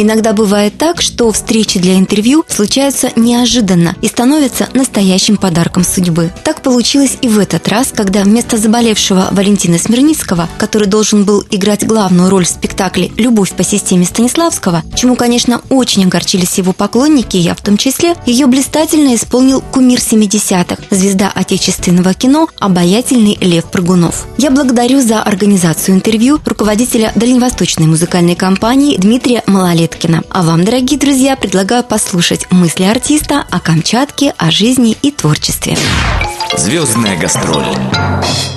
Иногда бывает так, что встречи для интервью случаются неожиданно и становятся настоящим подарком судьбы. Так получилось и в этот раз, когда вместо заболевшего Валентина Смирницкого, который должен был играть главную роль в спектакле «Любовь по системе Станиславского», чему, конечно, очень огорчились его поклонники, я в том числе, ее блистательно исполнил кумир 70-х, звезда отечественного кино, обаятельный Лев Прыгунов. Я благодарю за организацию интервью руководителя Дальневосточной музыкальной компании Дмитрия Малолет Сыткина. А вам, дорогие друзья, предлагаю послушать мысли артиста о Камчатке, о жизни и творчестве. Звездная гастроль.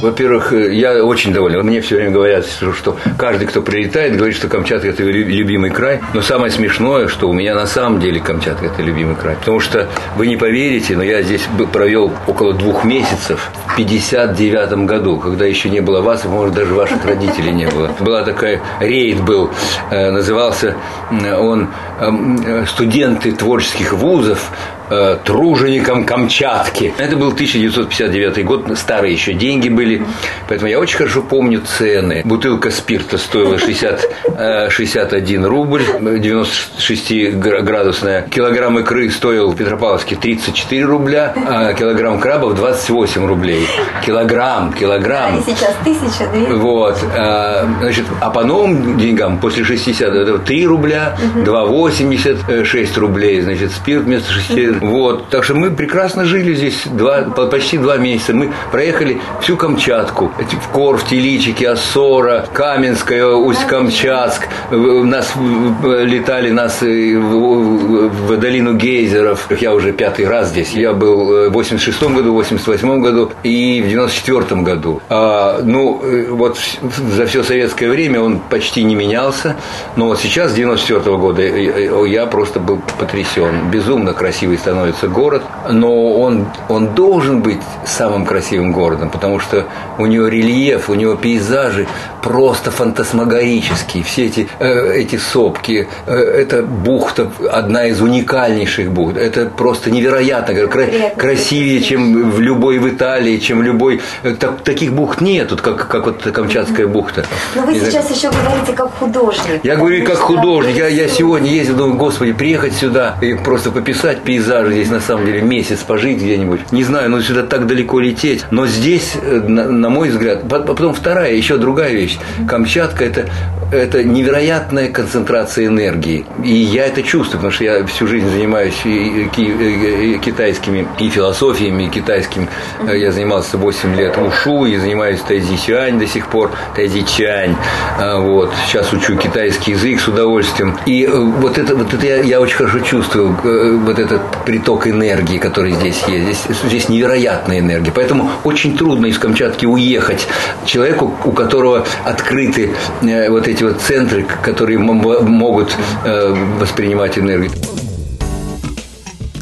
Во-первых, э, я очень доволен. Мне все время говорят, что каждый, кто прилетает, говорит, что Камчатка – это любимый край. Но самое смешное, что у меня на самом деле Камчатка – это любимый край. Потому что вы не поверите, но я здесь провел около двух месяцев в 59 году, когда еще не было вас, может, даже ваших родителей не было. Была такая, рейд был, э, назывался он эм, э, «Студенты творческих вузов э, труженикам Камчатки. Это был 1959 год, старые еще деньги были, поэтому я очень хорошо помню цены. Бутылка спирта стоила 60, 61 э, рубль, 96-градусная. Килограмм икры стоил в Петропавловске 34 рубля, а килограмм крабов 28 рублей. Килограмм, килограмм. Они сейчас тысяча, две. Вот. А, значит, а по новым деньгам после 60 это 3 рубля, 2,86 рублей, значит, спирт вместо 6 вот. Так что мы прекрасно жили здесь два, почти два месяца. Мы проехали всю Камчатку. В Корф, Теличики, Осора, Каменская, Усть-Камчатск. Нас летали нас в долину гейзеров. Я уже пятый раз здесь. Я был в 86 году, в 88 году и в 94 году. А, ну, вот за все советское время он почти не менялся. Но вот сейчас, с 94 года, я просто был потрясен. Безумно красивый становится город, но он, он должен быть самым красивым городом, потому что у него рельеф, у него пейзажи просто фантасмагорические. Все эти, э, эти сопки, э, это бухта, одна из уникальнейших бухт. Это просто невероятно, кра- красивее, чем в любой в Италии, чем в любой... Э, так, таких бухт нету, как, как вот Камчатская бухта. Но вы сейчас еще говорите как художник. Я говорю как художник. Я, я сегодня ездил, думаю, господи, приехать сюда и просто пописать пейзаж даже здесь на самом деле месяц пожить где-нибудь. Не знаю, но сюда так далеко лететь. Но здесь, э, на, на мой взгляд, потом вторая, еще другая вещь. Камчатка это, это невероятная концентрация энергии. И я это чувствую, потому что я всю жизнь занимаюсь и, и, и, китайскими и философиями, и китайским. Э, я занимался 8 лет ушу и занимаюсь тайзи чань до сих пор, тайзи чань. А, вот. Сейчас учу китайский язык с удовольствием. И э, вот это, вот это я, я очень хорошо чувствую, вот этот приток энергии, который здесь есть. Здесь, здесь невероятная энергия. Поэтому очень трудно из Камчатки уехать человеку, у которого открыты э, вот эти вот центры, которые могут э, воспринимать энергию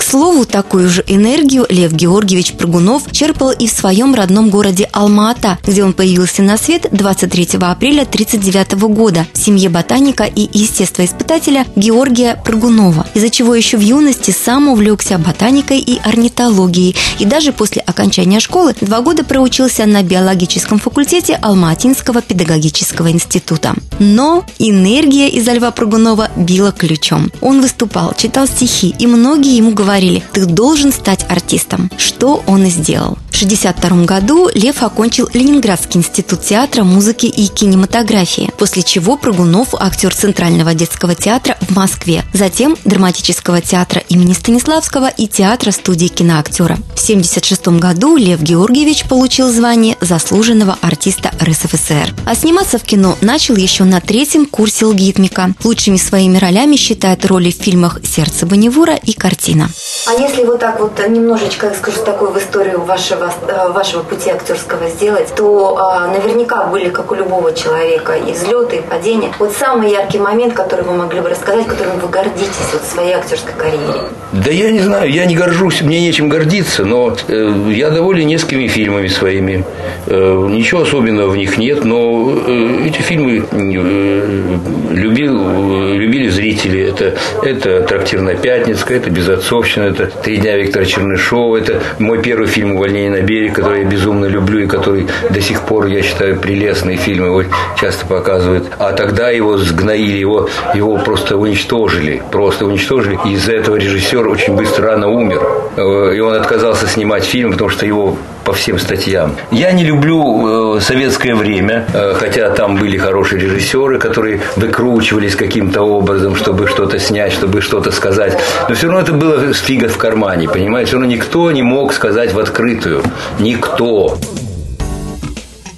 слову, такую же энергию Лев Георгиевич Прыгунов черпал и в своем родном городе Алма-Ата, где он появился на свет 23 апреля 1939 года в семье ботаника и естествоиспытателя Георгия Прыгунова, из-за чего еще в юности сам увлекся ботаникой и орнитологией, и даже после окончания школы два года проучился на биологическом факультете Алма-Атинского педагогического института. Но энергия из Льва Прыгунова била ключом. Он выступал, читал стихи, и многие ему говорили, говорили, ты должен стать артистом. Что он и сделал. В 1962 году Лев окончил Ленинградский институт театра, музыки и кинематографии, после чего Прыгунов – актер Центрального детского театра в Москве, затем Драматического театра имени Станиславского и театра студии киноактера. В 1976 году Лев Георгиевич получил звание заслуженного артиста РСФСР. А сниматься в кино начал еще на третьем курсе лгитмика. Лучшими своими ролями считает роли в фильмах «Сердце Бонневура» и «Картина». А если вот так вот немножечко, скажу, такую в историю вашего, э, вашего пути актерского сделать, то а, наверняка были, как у любого человека, и взлеты, и падения. Вот самый яркий момент, который вы могли бы рассказать, которым вы гордитесь вот в своей актерской карьере. Да я не знаю, я не горжусь, мне нечем гордиться, но э, я доволен несколькими фильмами своими. Э, ничего особенного в них нет, но э, эти фильмы э, любил, любили зрители. Это, это «Трактирная пятница», это «Безотцовщина», это «Три дня Виктора Чернышова», это мой первый фильм «Увольнение на берег», который я безумно люблю и который до сих пор, я считаю, прелестный фильм, его часто показывают. А тогда его сгноили, его, его просто уничтожили, просто уничтожили. И из-за этого режиссер очень быстро рано умер. Э, и он отказался снимать фильм, потому что его по всем статьям. Я не люблю э, советское время, э, хотя там были хорошие режиссеры, которые выкручивались каким-то образом, чтобы что-то снять, чтобы что-то сказать. Но все равно это было фига в кармане, понимаете? Все равно никто не мог сказать в открытую. Никто.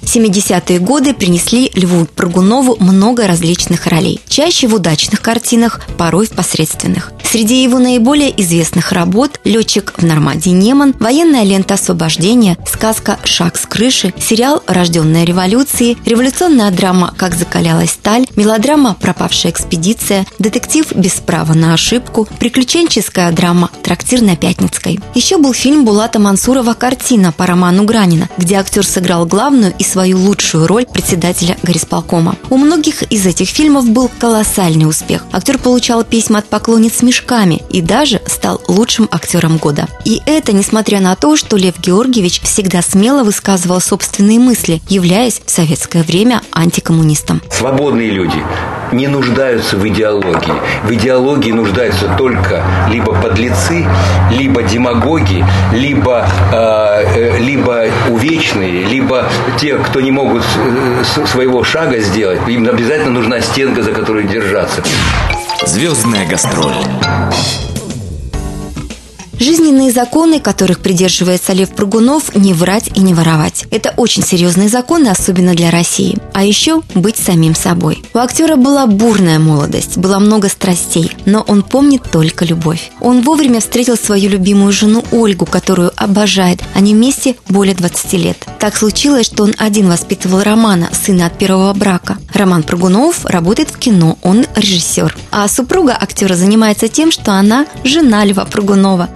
70-е годы принесли Льву Прыгунову много различных ролей. Чаще в удачных картинах, порой в посредственных. Среди его наиболее известных работ «Летчик в Нормандии Неман», «Военная лента освобождения», сказка «Шаг с крыши», сериал «Рожденная революцией», революционная драма «Как закалялась сталь», мелодрама «Пропавшая экспедиция», детектив «Без права на ошибку», приключенческая драма «Трактир на Пятницкой». Еще был фильм Булата Мансурова «Картина» по роману Гранина, где актер сыграл главную и свою лучшую роль председателя горисполкома. У многих из этих фильмов был колоссальный успех. Актер получал письма от поклонниц Миш мешками и даже стал лучшим актером года. И это несмотря на то, что Лев Георгиевич всегда смело высказывал собственные мысли, являясь в советское время антикоммунистом. Свободные люди не нуждаются в идеологии. В идеологии нуждаются только либо подлецы, либо демагоги, либо, э, э либо увечные, либо те, кто не могут э, своего шага сделать. Им обязательно нужна стенка, за которую держаться. Звездная гастроль. Жизненные законы, которых придерживается Лев Прыгунов, не врать и не воровать. Это очень серьезные законы, особенно для России. А еще быть самим собой. У актера была бурная молодость, было много страстей, но он помнит только любовь. Он вовремя встретил свою любимую жену Ольгу, которую обожает. Они вместе более 20 лет. Так случилось, что он один воспитывал Романа, сына от первого брака. Роман Прыгунов работает в кино, он режиссер. А супруга актера занимается тем, что она жена Льва Прыгунова,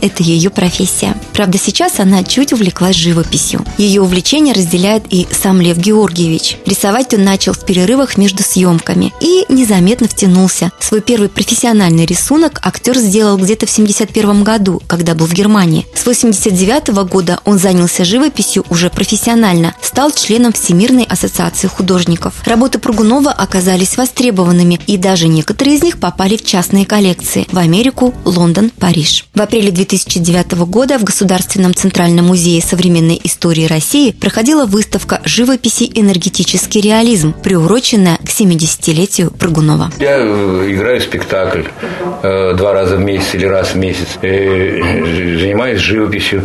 это ее профессия. Правда, сейчас она чуть увлеклась живописью. Ее увлечение разделяет и сам Лев Георгиевич. Рисовать он начал в перерывах между съемками и незаметно втянулся. Свой первый профессиональный рисунок актер сделал где-то в 71 году, когда был в Германии. С 89 года он занялся живописью уже профессионально, стал членом Всемирной ассоциации художников. Работы Пругунова оказались востребованными, и даже некоторые из них попали в частные коллекции в Америку, Лондон, Париж. В апреле 2009 года в Государственном Центральном музее современной истории России проходила выставка живописи «Энергетический реализм», приуроченная к 70-летию Прыгунова. Я э, играю спектакль э, два раза в месяц или раз в месяц. Э, занимаюсь живописью.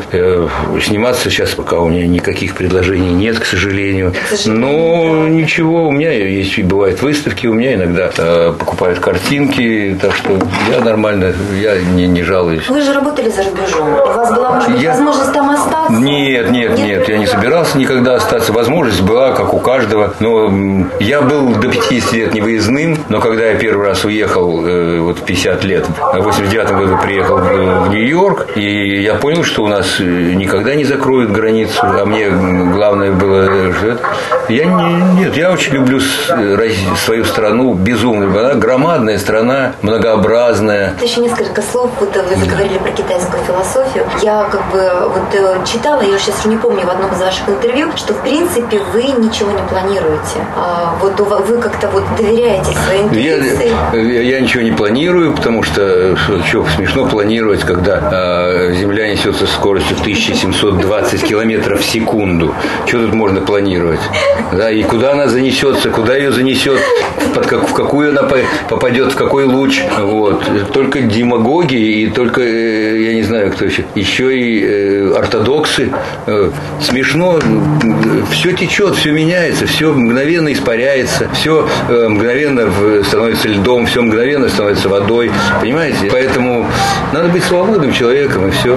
Сниматься сейчас пока у меня никаких предложений нет, к сожалению. Но ничего, у меня есть, бывают выставки, у меня иногда покупают картинки, так что я нормально, я не, не жалуюсь. Вы же работали за рубежом. У вас была, может быть, я... возможность там остаться? Нет, нет, нет, нет. Я не собирался никогда остаться. Возможность была, как у каждого. Но я был до 50 лет невыездным, но когда я первый раз уехал, э, вот в 50 лет, в 89 году приехал в Нью-Йорк, и я понял, что у нас э, никогда не закроют границу, а мне главное было, что я не, нет, я очень люблю свою страну безумно. Она громадная страна, многообразная. Еще несколько слов, вот вы заговорили про китайскую философию. Я как бы вот э, читала, я сейчас уже не помню в одном из ваших интервью, что в принципе вы ничего не планируете. А вот вы как-то вот доверяете своей интуиции. Я, я ничего не планирую, потому что, что смешно планировать, когда э, Земля несется скоростью 1720 километров в секунду. Что тут можно планировать? Да, и куда она занесется, куда ее занесет, под как, в какую она попадет, в какой луч. Вот. Только демагоги и только Э, я не знаю, кто еще, еще и э, ортодоксы. Э, смешно, все течет, все меняется, все мгновенно испаряется, все мгновенно становится льдом, все мгновенно становится водой, понимаете? Поэтому надо быть свободным человеком, и все.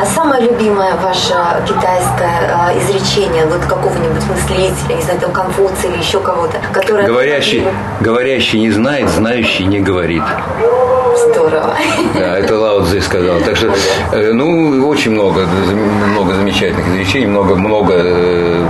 А самое любимое ваше китайское изречение, вот какого-нибудь мыслителя, не знаю, там Конфуция или еще кого-то, которое... Говорящий, говорящий не знает, знающий не говорит. Здорово. Да, это Лао Цзи сказал. Так что, э, ну, очень много, много замечательных изречений, много, много э,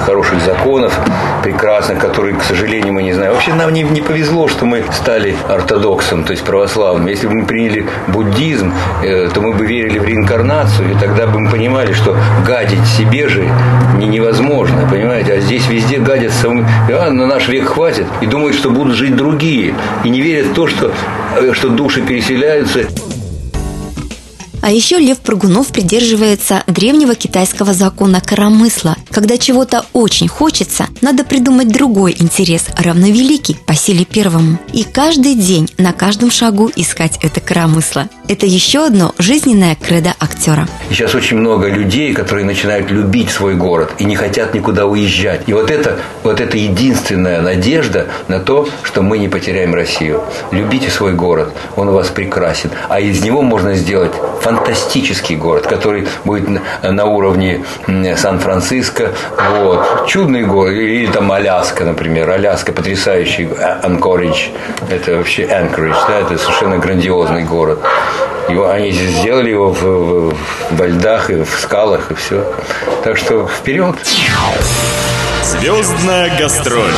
хороших законов, прекрасных, которые, к сожалению, мы не знаем. Вообще нам не, не повезло, что мы стали ортодоксом, то есть православным. Если бы мы приняли буддизм, э, то мы бы верили в реинкарнацию, и тогда бы мы понимали, что гадить себе же не, невозможно, понимаете? А здесь везде гадят самым... А, на наш век хватит. И думают, что будут жить другие. И не верят в то, что, э, что души переселяются. А еще Лев Прыгунов придерживается древнего китайского закона коромысла. Когда чего-то очень хочется, надо придумать другой интерес, равновеликий по силе первому. И каждый день, на каждом шагу искать это коромысло. Это еще одно жизненное кредо актера. Сейчас очень много людей, которые начинают любить свой город и не хотят никуда уезжать. И вот это, вот это единственная надежда на то, что мы не потеряем Россию. Любите свой город, он у вас прекрасен. А из него можно сделать фантастический город, который будет на уровне Сан-Франциско. Вот. Чудный город. Или там Аляска, например. Аляска потрясающий. Анкоридж. Это вообще Анкоридж. Да, это совершенно грандиозный город. Его, они сделали его в, в, во льдах и в скалах и все. Так что вперед! Звездная гастроль.